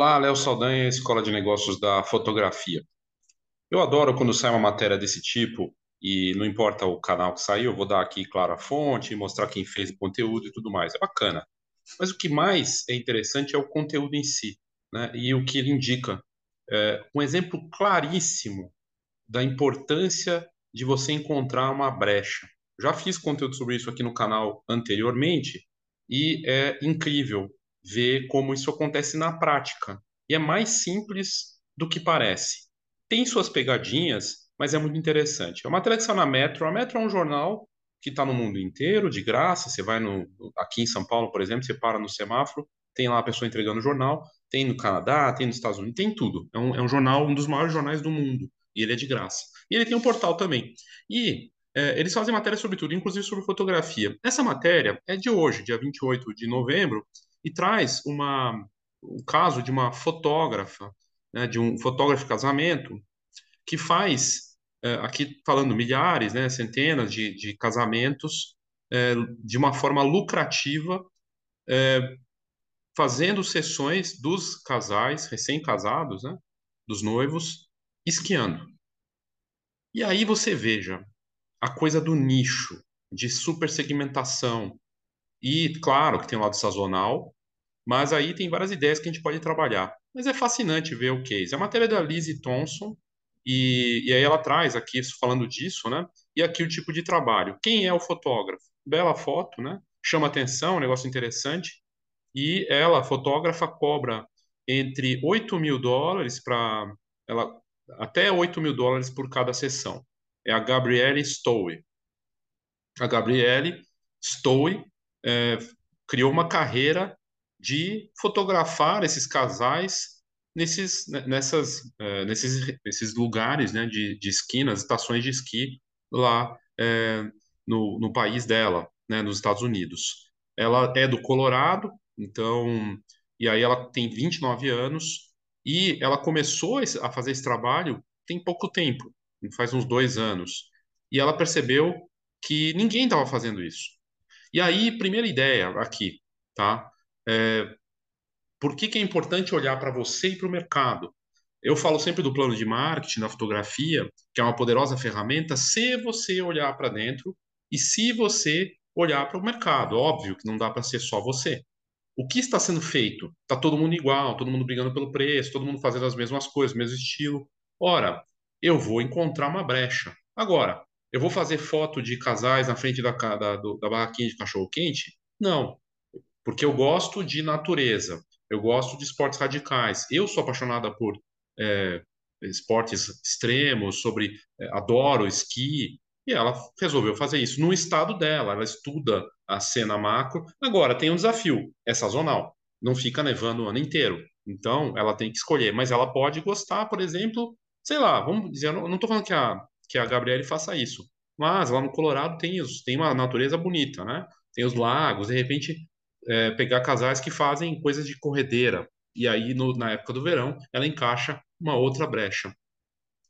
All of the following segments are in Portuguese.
Olá, Léo Saldanha, Escola de Negócios da Fotografia. Eu adoro quando sai uma matéria desse tipo e não importa o canal que saiu, eu vou dar aqui, claro, a fonte, mostrar quem fez o conteúdo e tudo mais. É bacana. Mas o que mais é interessante é o conteúdo em si, né? E o que ele indica. É um exemplo claríssimo da importância de você encontrar uma brecha. Já fiz conteúdo sobre isso aqui no canal anteriormente e é incrível ver como isso acontece na prática. E é mais simples do que parece. Tem suas pegadinhas, mas é muito interessante. É uma matéria que na Metro. A Metro é um jornal que está no mundo inteiro, de graça. Você vai no, aqui em São Paulo, por exemplo, você para no semáforo, tem lá a pessoa entregando o jornal. Tem no Canadá, tem nos Estados Unidos, tem tudo. É um, é um jornal, um dos maiores jornais do mundo. E ele é de graça. E ele tem um portal também. E é, eles fazem matéria sobre tudo, inclusive sobre fotografia. Essa matéria é de hoje, dia 28 de novembro, e traz uma, um caso de uma fotógrafa, né, de um fotógrafo de casamento, que faz, é, aqui falando milhares, né, centenas de, de casamentos, é, de uma forma lucrativa, é, fazendo sessões dos casais recém-casados, né, dos noivos, esquiando. E aí você veja a coisa do nicho, de super segmentação, e claro que tem o lado sazonal, mas aí tem várias ideias que a gente pode trabalhar. Mas é fascinante ver o case. A matéria é da Lizzie Thompson, e, e aí ela traz aqui, falando disso, né? E aqui o tipo de trabalho. Quem é o fotógrafo? Bela foto, né? Chama atenção, um negócio interessante. E ela, fotógrafa, cobra entre 8 mil dólares para. ela Até 8 mil dólares por cada sessão. É a Gabrielle Stowe. A Gabrielle Stowe é, criou uma carreira de fotografar esses casais nesses, né, nessas, é, nesses, nesses lugares né, de, de esqui, nas estações de esqui lá é, no, no país dela, né, nos Estados Unidos. Ela é do Colorado, então, e aí ela tem 29 anos e ela começou a fazer esse trabalho tem pouco tempo, faz uns dois anos. E ela percebeu que ninguém estava fazendo isso. E aí, primeira ideia aqui, tá? É, por que, que é importante olhar para você e para o mercado? Eu falo sempre do plano de marketing, da fotografia, que é uma poderosa ferramenta, se você olhar para dentro e se você olhar para o mercado. Óbvio que não dá para ser só você. O que está sendo feito? Está todo mundo igual, todo mundo brigando pelo preço, todo mundo fazendo as mesmas coisas, mesmo estilo. Ora, eu vou encontrar uma brecha. Agora, eu vou fazer foto de casais na frente da, da, da barraquinha de cachorro-quente? Não, porque eu gosto de natureza, eu gosto de esportes radicais. Eu sou apaixonada por é, esportes extremos, sobre é, adoro esqui, e ela resolveu fazer isso no estado dela. Ela estuda a cena macro. Agora tem um desafio, é sazonal, não fica nevando o ano inteiro. Então ela tem que escolher, mas ela pode gostar, por exemplo, sei lá, vamos dizer, eu não estou falando que a, que a Gabriele faça isso, mas lá no Colorado tem, os, tem uma natureza bonita, né? Tem os lagos, de repente é, pegar casais que fazem coisas de corredeira, e aí no, na época do verão ela encaixa uma outra brecha.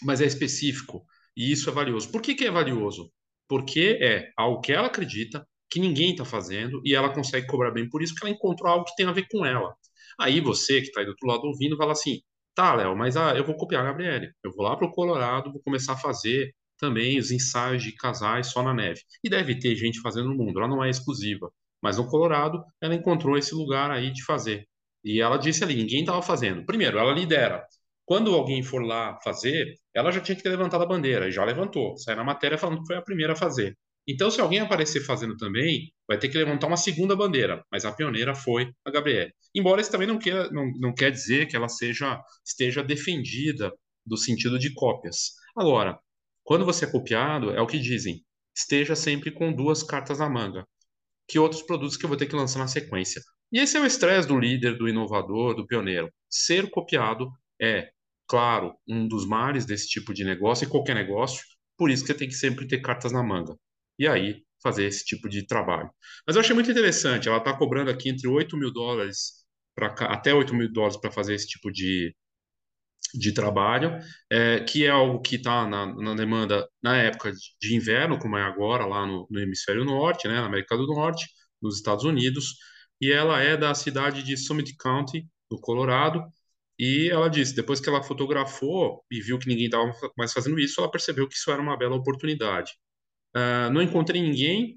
Mas é específico, e isso é valioso. Por que, que é valioso? Porque é algo que ela acredita, que ninguém está fazendo, e ela consegue cobrar bem por isso, porque ela encontrou algo que tem a ver com ela. Aí você, que está aí do outro lado ouvindo, fala assim: Tá, Léo, mas ah, eu vou copiar a Gabriele. Eu vou lá para o Colorado, vou começar a fazer também os ensaios de casais só na neve. E deve ter gente fazendo no mundo, ela não é exclusiva. Mas no Colorado, ela encontrou esse lugar aí de fazer. E ela disse ali: ninguém estava fazendo. Primeiro, ela lidera. Quando alguém for lá fazer, ela já tinha que ter levantado a bandeira, e já levantou. Sai na matéria falando que foi a primeira a fazer. Então, se alguém aparecer fazendo também, vai ter que levantar uma segunda bandeira, mas a pioneira foi a Gabriele. Embora isso também não, quer, não, não quer dizer que ela seja esteja defendida do sentido de cópias. Agora, quando você é copiado, é o que dizem, esteja sempre com duas cartas na manga, que outros produtos que eu vou ter que lançar na sequência. E esse é o estresse do líder, do inovador, do pioneiro. Ser copiado é, claro, um dos males desse tipo de negócio e qualquer negócio, por isso que você tem que sempre ter cartas na manga e aí fazer esse tipo de trabalho. Mas eu achei muito interessante, ela está cobrando aqui entre 8 mil dólares pra, até 8 mil dólares para fazer esse tipo de, de trabalho, é, que é algo que está na, na, demanda na época de inverno, como é agora lá no, no, hemisfério norte, né, na América do Norte, nos Estados Unidos, e ela é da cidade de Summit County, do Colorado, E ela disse, depois que ela fotografou e viu que ninguém estava mais fazendo isso, ela percebeu que isso era uma bela oportunidade. Uh, não encontrei ninguém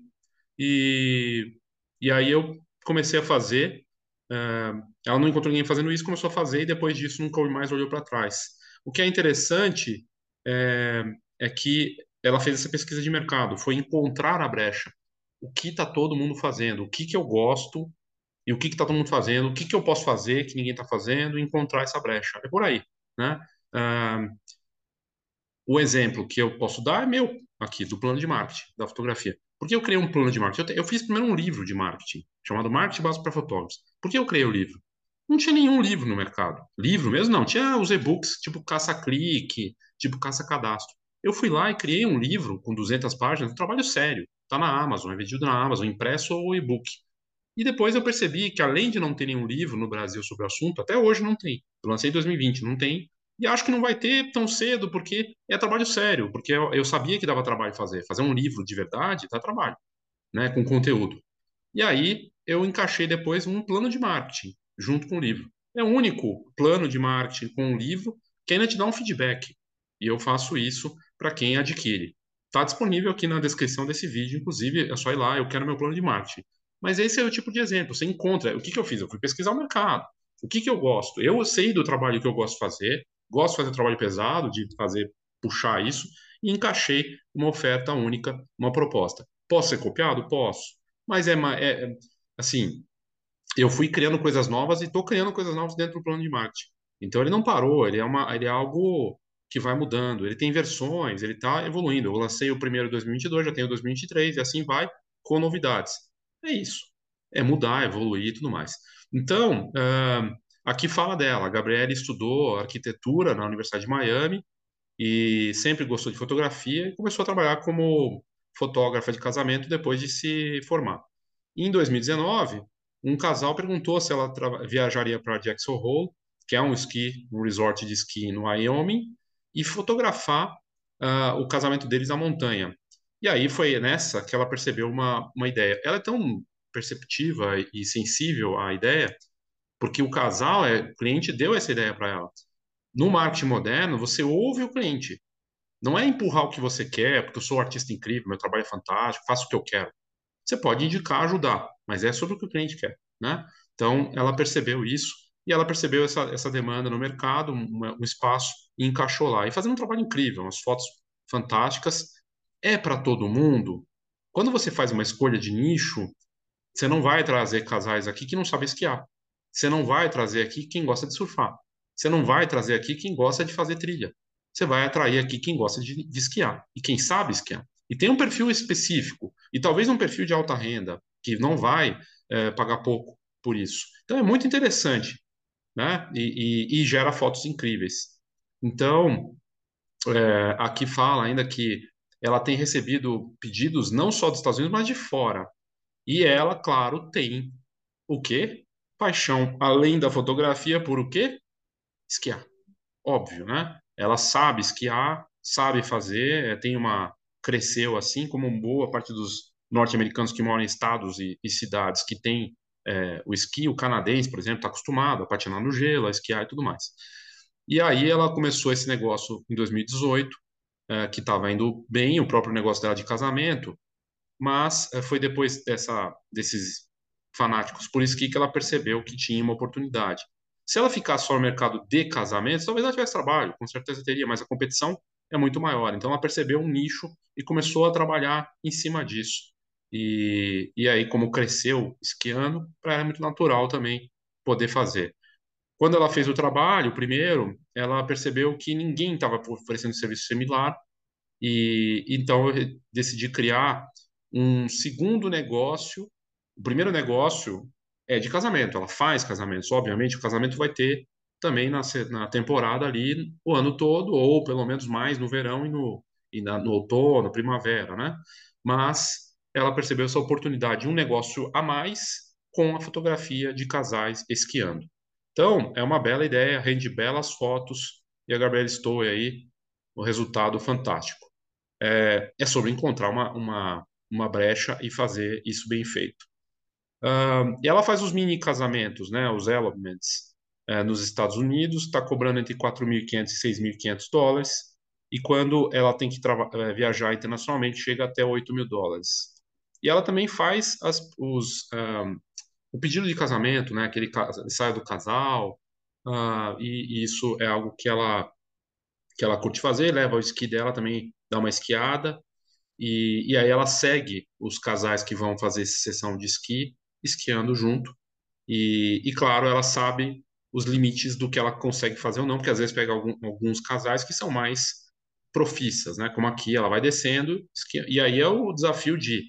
e, e aí eu comecei a fazer. Uh, ela não encontrou ninguém fazendo isso, começou a fazer e depois disso nunca mais olhou para trás. O que é interessante é, é que ela fez essa pesquisa de mercado, foi encontrar a brecha. O que está todo mundo fazendo? O que, que eu gosto e o que está todo mundo fazendo, o que, que eu posso fazer que ninguém está fazendo, e encontrar essa brecha. É por aí, né? Ah, o exemplo que eu posso dar é meu, aqui, do plano de marketing, da fotografia. Por que eu criei um plano de marketing? Eu, te, eu fiz primeiro um livro de marketing, chamado Marketing Básico para Fotógrafos. Por que eu criei o livro? Não tinha nenhum livro no mercado. Livro mesmo não. Tinha os e-books, tipo caça-clique, tipo caça-cadastro. Eu fui lá e criei um livro com 200 páginas, um trabalho sério. Está na Amazon, é vendido na Amazon, impresso ou e-book. E depois eu percebi que, além de não ter nenhum livro no Brasil sobre o assunto, até hoje não tem. Eu lancei em 2020, não tem. E acho que não vai ter tão cedo, porque é trabalho sério, porque eu, eu sabia que dava trabalho fazer. Fazer um livro de verdade dá trabalho, né, com conteúdo. E aí eu encaixei depois um plano de marketing junto com o livro. É o único plano de marketing com o livro que ainda te dá um feedback. E eu faço isso para quem adquire. Está disponível aqui na descrição desse vídeo, inclusive é só ir lá, eu quero meu plano de marketing. Mas esse é o tipo de exemplo. Você encontra. O que, que eu fiz? Eu fui pesquisar o mercado. O que, que eu gosto? Eu sei do trabalho que eu gosto de fazer, gosto de fazer trabalho pesado, de fazer, puxar isso, e encaixei uma oferta única, uma proposta. Posso ser copiado? Posso. Mas é, é, é assim, eu fui criando coisas novas e estou criando coisas novas dentro do plano de marketing. Então ele não parou, ele é, uma, ele é algo que vai mudando. Ele tem versões, ele está evoluindo. Eu lancei o primeiro em 2022, já tenho 2023 e assim vai com novidades. É isso. É mudar, evoluir e tudo mais. Então, uh, aqui fala dela. A Gabriela estudou arquitetura na Universidade de Miami e sempre gostou de fotografia e começou a trabalhar como fotógrafa de casamento depois de se formar. Em 2019, um casal perguntou se ela viajaria para Jackson Hole, que é um esqui, um resort de esqui no Wyoming, e fotografar uh, o casamento deles na montanha. E aí foi nessa que ela percebeu uma, uma ideia. Ela é tão perceptiva e sensível à ideia, porque o casal, é, o cliente deu essa ideia para ela. No marketing moderno, você ouve o cliente. Não é empurrar o que você quer, porque eu sou um artista incrível, meu trabalho é fantástico, faço o que eu quero. Você pode indicar, ajudar, mas é sobre o que o cliente quer, né? Então, ela percebeu isso e ela percebeu essa, essa demanda no mercado, um, um espaço, e encaixou lá. E fazendo um trabalho incrível, umas fotos fantásticas, é para todo mundo, quando você faz uma escolha de nicho, você não vai trazer casais aqui que não sabem esquiar. Você não vai trazer aqui quem gosta de surfar. Você não vai trazer aqui quem gosta de fazer trilha. Você vai atrair aqui quem gosta de, de esquiar e quem sabe esquiar. E tem um perfil específico, e talvez um perfil de alta renda, que não vai é, pagar pouco por isso. Então é muito interessante, né? E, e, e gera fotos incríveis. Então, é, aqui fala ainda que ela tem recebido pedidos não só dos Estados Unidos, mas de fora. E ela, claro, tem o quê? Paixão, além da fotografia, por o quê? Esquiar. Óbvio, né? Ela sabe esquiar, sabe fazer, é, tem uma cresceu assim como boa parte dos norte-americanos que moram em estados e, e cidades que têm é, o esqui, o canadense, por exemplo, está acostumado a patinar no gelo, a esquiar e tudo mais. E aí ela começou esse negócio em 2018, é, que estava indo bem, o próprio negócio dela de casamento, mas é, foi depois dessa, desses fanáticos por esqui que ela percebeu que tinha uma oportunidade. Se ela ficasse só no mercado de casamentos, talvez ela tivesse trabalho, com certeza teria, mas a competição é muito maior. Então ela percebeu um nicho e começou a trabalhar em cima disso. E, e aí, como cresceu esquiando, para ela é muito natural também poder fazer. Quando ela fez o trabalho, primeiro, ela percebeu que ninguém estava oferecendo serviço similar e então eu decidi criar um segundo negócio. O primeiro negócio é de casamento, ela faz casamentos. Obviamente, o casamento vai ter também na, na temporada ali o ano todo, ou pelo menos mais no verão e no, e na, no outono, primavera, né? Mas ela percebeu essa oportunidade, um negócio a mais com a fotografia de casais esquiando. Então, é uma bela ideia, rende belas fotos, e a Gabriela Stowe aí, o resultado fantástico. É, é sobre encontrar uma, uma, uma brecha e fazer isso bem feito. Uh, e ela faz os mini casamentos, né, os elements. é, nos Estados Unidos, está cobrando entre 4.500 e 6.500 dólares, e quando ela tem que é, viajar internacionalmente, chega até 8 mil dólares. E ela também faz as, os, um, o pedido de casamento, né, aquele ensaio do casal, uh, e, e, isso é algo que ela, que ela curte fazer, leva o esqui dela também, dá uma esquiada, e, e aí ela segue os casais que vão fazer sessão de esqui, esquiando junto, e, e claro, ela sabe os limites do que ela consegue fazer ou não, porque às vezes pega algum, alguns casais que são mais profissas, né? Como aqui, ela vai descendo, e aí é o desafio de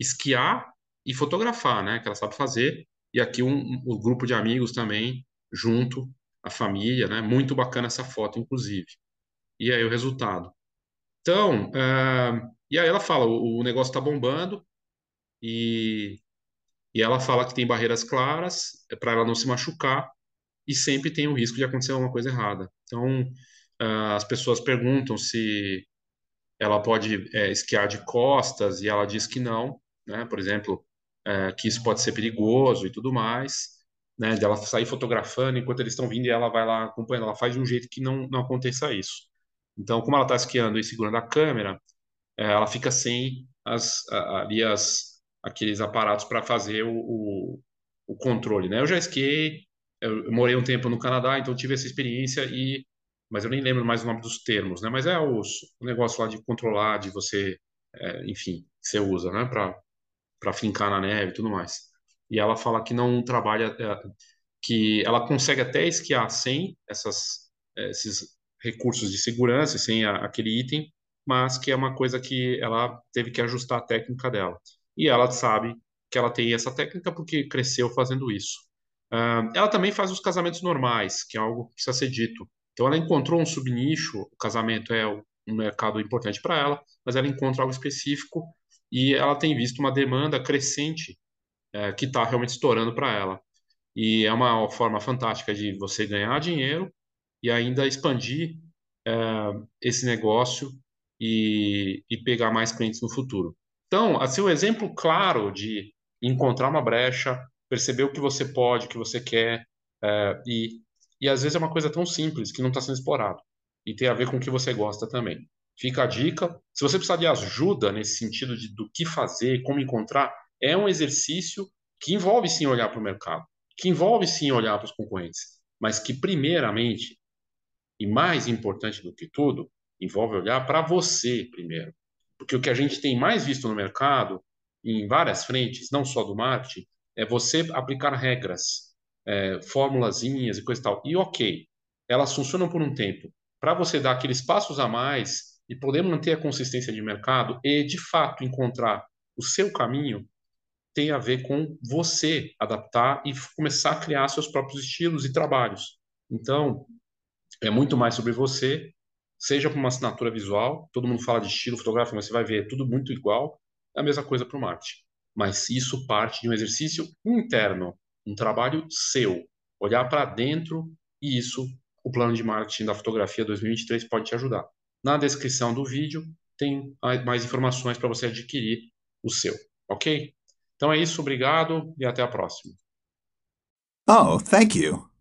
esquiar e fotografar, né? Que ela sabe fazer, e aqui um, um, um grupo de amigos também, junto, a família, né? Muito bacana essa foto, inclusive. E aí o resultado. Então, uh, e aí ela fala, o, o negócio está bombando, e, e ela fala que tem barreiras claras é para ela não se machucar, e sempre tem o risco de acontecer alguma coisa errada. Então, uh, as pessoas perguntam se ela pode é, esquiar de costas e ela diz que não, né? Por exemplo, é, que isso pode ser perigoso e tudo mais, né? De ela sair fotografando enquanto eles estão vindo e ela vai lá acompanhando. Ela faz de um jeito que não, não aconteça isso. Então, como ela está esquiando e segurando a câmera, é, ela fica sem as, ali as, aqueles aparatos para fazer o, o, o, controle, né? Eu já esquiei, eu morei um tempo no Canadá, então tive essa experiência e mas eu nem lembro mais o nome dos termos, né? Mas é os, o negócio lá de controlar, de você, é, enfim, você usa, né? Para para fincar na neve e tudo mais. E ela fala que não trabalha, é, que ela consegue até esquiar sem essas, é, esses recursos de segurança, sem a, aquele item, mas que é uma coisa que ela teve que ajustar a técnica dela. E ela sabe que ela tem essa técnica porque cresceu fazendo isso. Uh, ela também faz os casamentos normais, que é algo que precisa ser dito. Então ela encontrou um subnicho, o casamento é um mercado importante para ela, mas ela encontra algo específico e ela tem visto uma demanda crescente é, que está realmente estourando para ela. E é uma forma fantástica de você ganhar dinheiro e ainda expandir é, esse negócio e, e pegar mais clientes no futuro. Então, assim, um exemplo claro de encontrar uma brecha, perceber o que você pode, o que você quer, é, e, e às vezes é uma coisa tão simples que não está sendo explorado. E tem a ver com o que você gosta também. Fica a dica. Se você precisar de ajuda nesse sentido de do que fazer, como encontrar, é um exercício que envolve sim olhar para o mercado, que envolve sim olhar para os concorrentes, mas que primeiramente e mais importante do que tudo, envolve olhar para você primeiro. Porque o que a gente tem mais visto no mercado, em várias frentes, não só do marketing, é você aplicar regras, é, formulazinhas e coisa e tal. E ok, elas funcionam por um tempo. Para você dar aqueles passos a mais e poder manter a consistência de mercado e, de fato, encontrar o seu caminho, tem a ver com você adaptar e começar a criar seus próprios estilos e trabalhos. Então, é muito mais sobre você, seja para uma assinatura visual, todo mundo fala de estilo fotográfico, mas você vai ver é tudo muito igual, é a mesma coisa para o marketing. Mas isso parte de um exercício interno, um trabalho seu, olhar para dentro e isso o plano de marketing da fotografia 2023 pode te ajudar. Na descrição do vídeo tem mais informações para você adquirir o seu, ok? Então é isso, obrigado e até a próxima. Oh, thank you.